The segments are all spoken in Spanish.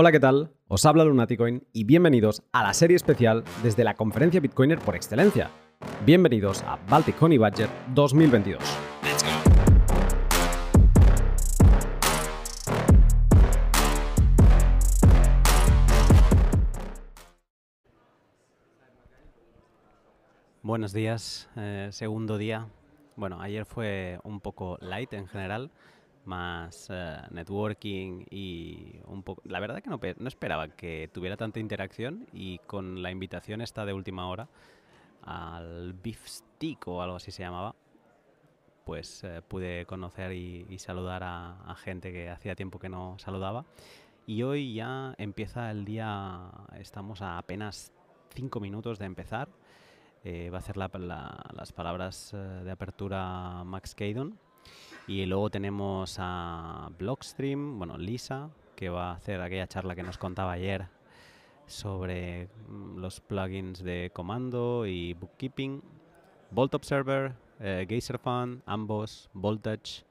Hola, ¿qué tal? Os habla Lunaticoin y bienvenidos a la serie especial desde la conferencia Bitcoiner por excelencia. Bienvenidos a Baltic Honey Budget 2022. Buenos días, eh, segundo día. Bueno, ayer fue un poco light en general, más eh, networking y un poco... La verdad que no, no esperaba que tuviera tanta interacción y con la invitación esta de última hora al Beef Stick o algo así se llamaba, pues eh, pude conocer y, y saludar a, a gente que hacía tiempo que no saludaba. Y hoy ya empieza el día, estamos a apenas cinco minutos de empezar. Eh, va a hacer la- la- las palabras eh, de apertura Max Caidon. Y luego tenemos a Blockstream, bueno, Lisa, que va a hacer aquella charla que nos contaba ayer sobre mm, los plugins de comando y bookkeeping. Volt Observer, eh, ambos, Voltage.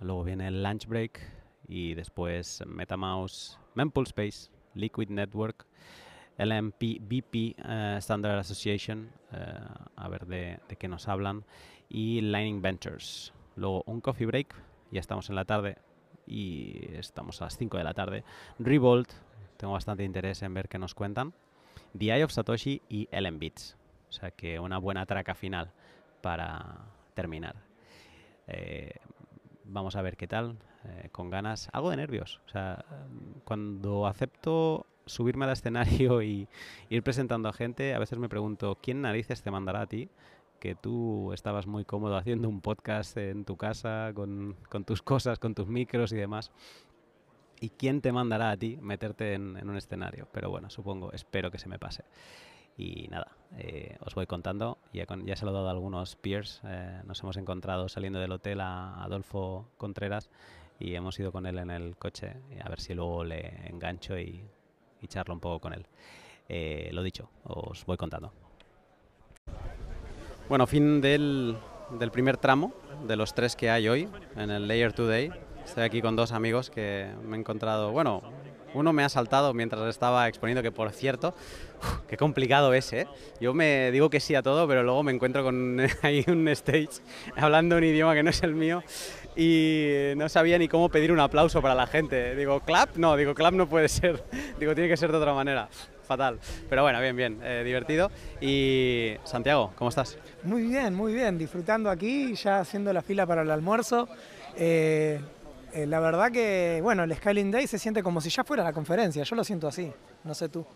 Luego viene el Lunch Break y después MetaMouse, Mempool Space, Liquid Network, LMP, eh, Standard Association, eh, a ver de, de qué nos hablan, y Lightning Ventures. Luego un coffee break, ya estamos en la tarde y estamos a las 5 de la tarde. Revolt, tengo bastante interés en ver qué nos cuentan. The Eye of Satoshi y LM Bits. O sea que una buena traca final para terminar. Eh, vamos a ver qué tal, eh, con ganas, algo de nervios. O sea, cuando acepto subirme al escenario y ir presentando a gente, a veces me pregunto, ¿quién narices te mandará a ti? Que tú estabas muy cómodo haciendo un podcast en tu casa, con, con tus cosas, con tus micros y demás. ¿Y quién te mandará a ti meterte en, un escenario? Pero bueno, supongo, espero que se me pase. Y nada, eh, os voy contando. Ya, con- ya he saludado a algunos peers. eh, nos hemos encontrado saliendo del hotel a Adolfo Contreras y hemos ido con él en el coche. a ver si luego le engancho y, y charlo un poco con él. Eh, lo dicho, os voy contando. Bueno, fin del, primer tramo de los tres que hay hoy en el Layer Today. Estoy aquí con dos amigos que me he encontrado. Bueno, uno me ha saltado mientras estaba exponiendo, que por cierto, qué complicado es, ¿eh? Yo me digo que sí a todo, pero luego me encuentro con ahí un stage hablando un idioma que no es el mío y no sabía ni cómo pedir un aplauso para la gente. Digo, clap, no, digo, clap no puede ser. Digo, tiene que ser de otra manera. Fatal. Pero bueno, bien, bien, eh, divertido. Y Santiago, ¿cómo estás? Muy bien, muy bien, disfrutando aquí, ya haciendo la fila para el almuerzo. Eh, eh, la verdad que, bueno, el Skyline Day se siente como si ya fuera la conferencia, yo lo siento así, no sé tú.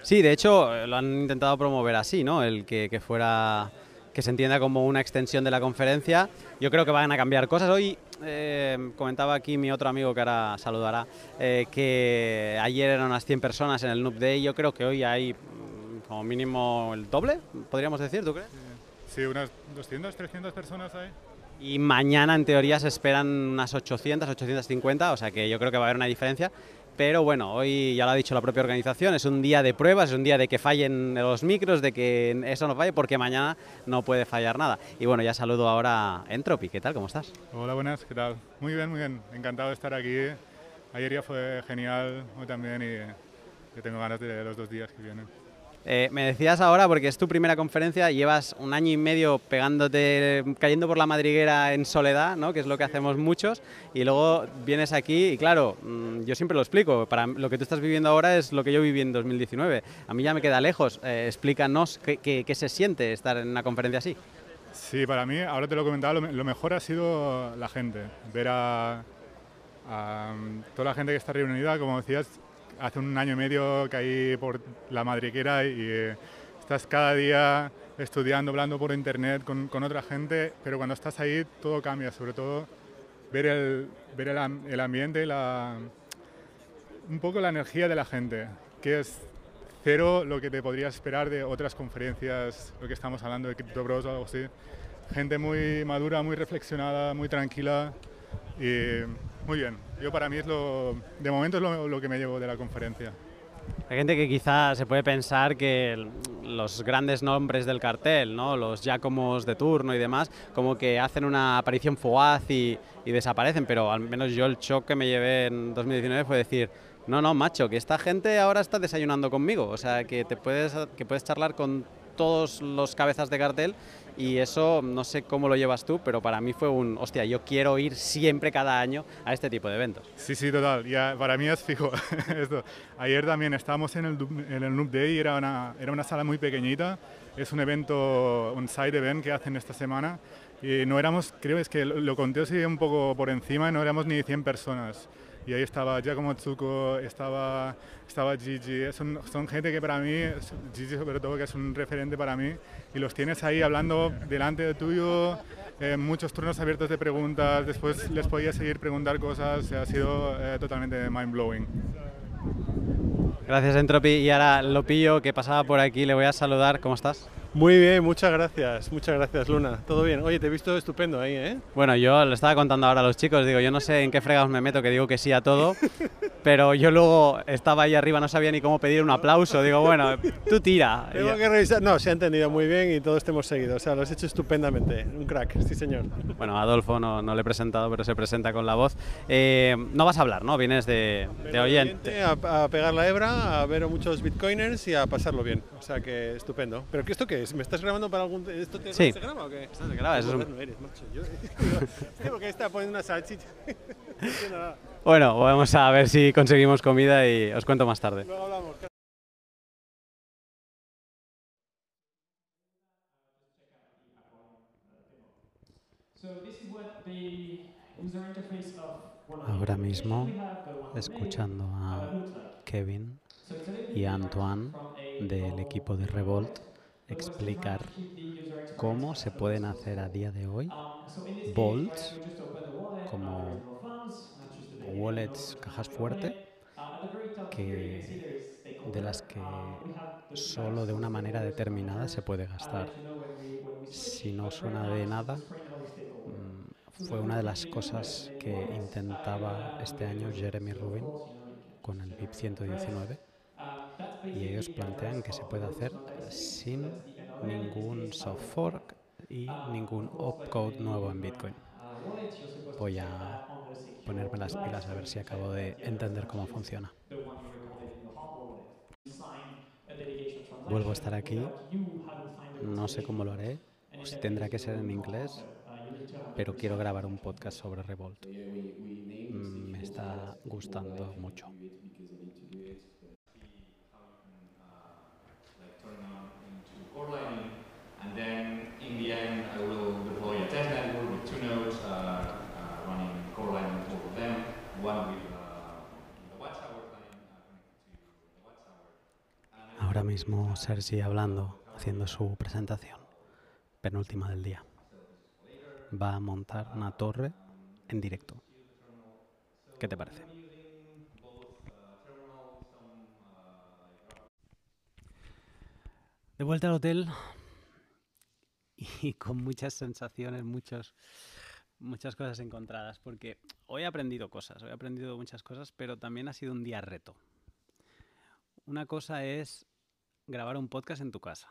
Sí, de hecho lo han intentado promover así, ¿no? El que, que fuera que se entienda como una extensión de la conferencia. Yo creo que van a cambiar cosas. Hoy eh, comentaba aquí mi otro amigo que ahora saludará eh, que ayer eran unas 100 personas en el Noob Day. Yo creo que hoy hay mm, como mínimo el doble, podríamos decir, ¿tú crees? Sí, unas 200, 300 personas hay. Y mañana en teoría se esperan unas 800, 850, o sea que yo creo que va a haber una diferencia. Pero bueno, hoy ya lo ha dicho la propia organización, es un día de pruebas, es un día de que fallen los micros, de que eso no falle, porque mañana no puede fallar nada. Y bueno, ya saludo ahora a Entropy, ¿qué tal? ¿Cómo estás? Hola, buenas, ¿qué tal? Muy bien, muy bien. Encantado de estar aquí. Ayer ya fue genial, hoy también, y yo tengo ganas de los dos días que vienen. Eh, me decías ahora, porque es tu primera conferencia, llevas un año y medio pegándote, cayendo por la madriguera en soledad, ¿no? que es lo que hacemos muchos, y luego vienes aquí y claro, mm, yo siempre lo explico, para lo que tú estás viviendo ahora es lo que yo viví en 2019. A mí ya me queda lejos. Eh, explícanos qué, qué- qué se siente estar en una conferencia así. Sí, para mí, ahora te lo he comentado, lo, lo mejor ha sido la gente. Ver a, a, mm, toda la gente que está reunida, como decías, hace un año y medio caí por la madriguera y eh, estás cada día estudiando, hablando por internet con, con otra gente, pero cuando estás ahí todo cambia, sobre todo ver el, ver el, el ambiente la, un poco la energía de la gente, que es cero lo que te podrías esperar de otras conferencias, lo que estamos hablando de Crypto Bros o algo así. Gente muy madura, muy reflexionada, muy tranquila y muy bien. Yo para mí es lo, de momento es lo, que me llevo de la conferencia. Hay gente que quizá se puede pensar que los grandes nombres del cartel, ¿no? los Giacomos de turno y demás, como que hacen una aparición fugaz y, y desaparecen, pero al menos yo el shock que me llevé en 2019 fue decir, No, no, macho, que esta gente ahora está desayunando conmigo. O sea, que te puedes, que puedes charlar con todos los cabezas de cartel y eso no sé cómo lo llevas tú, pero para mí fue un, hostia, yo quiero ir siempre cada año a este tipo de eventos. Sí, sí, total. Ya, para mí es fijo esto. Ayer también estábamos en el, en el Noob Day era una, era una sala muy pequeñita. Es un evento, un side event que hacen esta semana y no éramos, creo es que lo, lo conté así un poco por encima, no éramos ni 100 personas y ahí estaba Giacomo Tsuko, estaba, estaba Gigi, son, son gente que para mí, Gigi sobre todo, que es un referente para mí, y los tienes ahí hablando delante de tuyo, eh, muchos turnos abiertos de preguntas, después les podía seguir preguntar cosas, ha sido eh, totalmente mind blowing. Gracias Entropy y ahora lo pillo que pasaba por aquí, le voy a saludar, ¿cómo estás? Muy bien, muchas gracias, muchas gracias Luna. Todo bien. Oye, te he visto estupendo ahí, ¿eh? Bueno, yo lo estaba contando ahora a los chicos, digo, yo no sé en qué fregados me meto, que digo que sí a todo, pero yo luego estaba ahí arriba, no sabía ni cómo pedir un aplauso, digo, bueno, tú tira. Tengo que revisar, no, se ha entendido muy bien y todos te hemos seguido, o sea, lo has hecho estupendamente, un crack, sí señor. Bueno, Adolfo no, no le he presentado, pero se presenta con la voz. Eh, no vas a hablar, ¿no? Vienes de, de oyente. A, a, pegar la hebra, a ver a muchos bitcoiners y a pasarlo bien, o sea que estupendo. ¿Pero qué esto qué es? ¿Me estás grabando para algún... ¿Esto te, sí. se graba o qué? Esto se graba, eso es un... no eres, macho. Yo, sí, porque está poniendo una salchicha. no nada. Bueno, vamos a ver si conseguimos comida y os cuento más tarde. Ahora mismo, escuchando a Kevin y a Antoine del equipo de Revolt explicar cómo se pueden hacer a día de hoy bolts como wallets, cajas fuerte, que, de las que solo de una manera determinada se puede gastar. Si no suena de nada, fue una de las cosas que intentaba este año Jeremy Rubin con el BIP 119 y ellos plantean que se puede hacer sin ningún soft fork y ningún opcode nuevo en Bitcoin. Voy a ponerme las pilas a ver si acabo de entender cómo funciona. Vuelvo a estar aquí, no sé cómo lo haré, o si tendrá que ser en inglés, pero quiero grabar un podcast sobre Revolt. Me está gustando mucho. Mismo Sergi hablando, haciendo su presentación, penúltima del día. Va a montar una torre en directo. ¿Qué te parece? De vuelta al hotel y con muchas sensaciones, muchos, muchas cosas encontradas, porque hoy he aprendido cosas, hoy he aprendido muchas cosas, pero también ha sido un día reto. Una cosa es grabar un podcast en tu casa.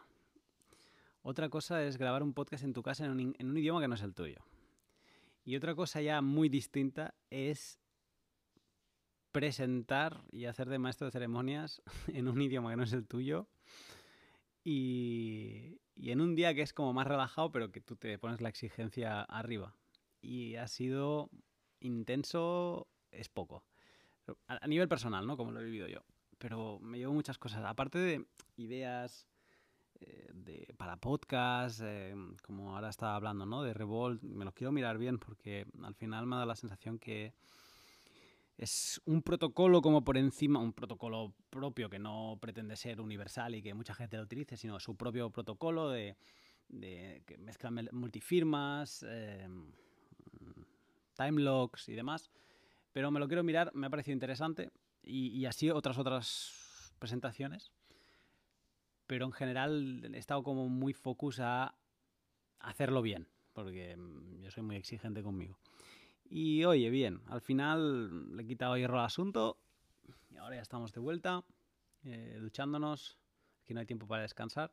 Otra cosa es grabar un podcast en tu casa en un, en un idioma que no es el tuyo. Y otra cosa ya muy distinta es presentar y hacer de maestro de ceremonias en un idioma que no es el tuyo y, en un día que es como más relajado, pero que tú te pones la exigencia arriba. Y ha sido intenso, es poco. A, a nivel personal, ¿no? Como lo he vivido yo. Pero me llevo muchas cosas. Aparte de ideas eh, de, para podcast, eh, como ahora estaba hablando, ¿no? De Revolt, me los quiero mirar bien porque al final me da la sensación que es un protocolo como por encima, un protocolo propio que no pretende ser universal y que mucha gente lo utilice, sino su propio protocolo de, de que mezcla multifirmas, eh, time logs y demás. Pero me lo quiero mirar, me ha parecido interesante y, así otras otras presentaciones. Pero en general he estado como muy focus a hacerlo bien, porque yo soy muy exigente conmigo. Y oye, bien, al final le he quitado hierro al asunto y ahora ya estamos de vuelta, eh, duchándonos, aquí no hay tiempo para descansar.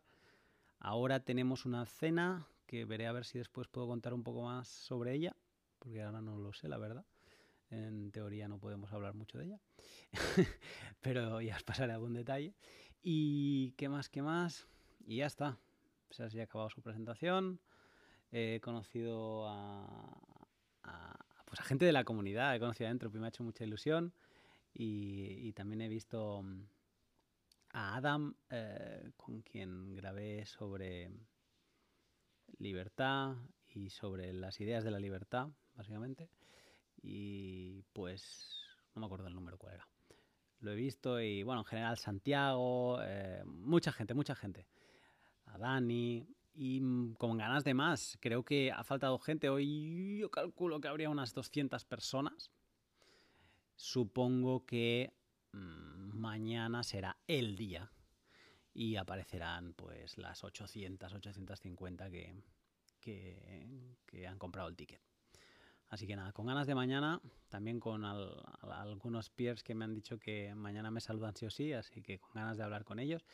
Ahora tenemos una cena que veré a ver si después puedo contar un poco más sobre ella, porque ahora no lo sé, la verdad. En teoría no podemos hablar mucho de ella, pero ya os pasaré algún detalle. ¿Y qué más, qué más? Y ya está. Se ha acabado su presentación. He conocido a, a, pues a gente de la comunidad, he conocido adentro, y me ha hecho mucha ilusión. Y, y también he visto mm, a Adam, eh, con quien grabé sobre libertad y sobre las ideas de la libertad, básicamente. Y pues no me acuerdo el número cuál era. Lo he visto y bueno, en general Santiago, eh, mucha gente, mucha gente. A Dani y mm, con ganas de más. Creo que ha faltado gente. Hoy yo calculo que habría unas 200 personas. Supongo que mmm, mañana será el día y aparecerán pues las 800, 850 que, que, que han comprado el ticket. Así que nada, con ganas de mañana, también con al, al, algunos peers que me han dicho que mañana me saludan sí o sí, así que con ganas de hablar con ellos.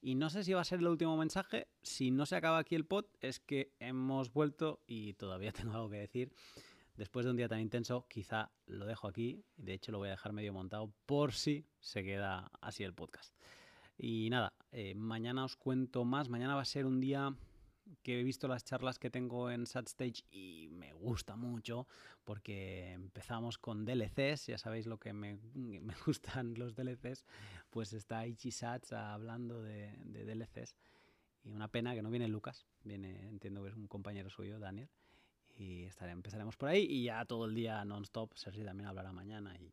Y no sé si va a ser el último mensaje, si no se acaba aquí el pod, es que hemos vuelto y todavía tengo algo que decir. Después de un día tan intenso, quizá lo dejo aquí, de hecho lo voy a dejar medio montado por si se queda así el podcast. Y nada, eh, mañana os cuento más, mañana va a ser un día que he visto las charlas que tengo en SatStage y me gusta mucho porque empezamos con DLCs, ya sabéis lo que me, me gustan los DLCs, pues está Ichi Sats hablando de, DLCs y una pena que no viene Lucas, viene, entiendo que es un compañero suyo, Daniel, y estaré, empezaremos por ahí y ya todo el día non-stop, Sergi también hablará mañana y,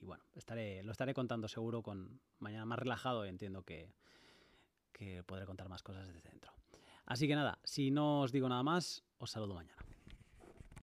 y bueno, estaré, lo estaré contando seguro con mañana más relajado y entiendo que, que podré contar más cosas desde dentro. Así que nada, si no os digo nada más, os saludo mañana.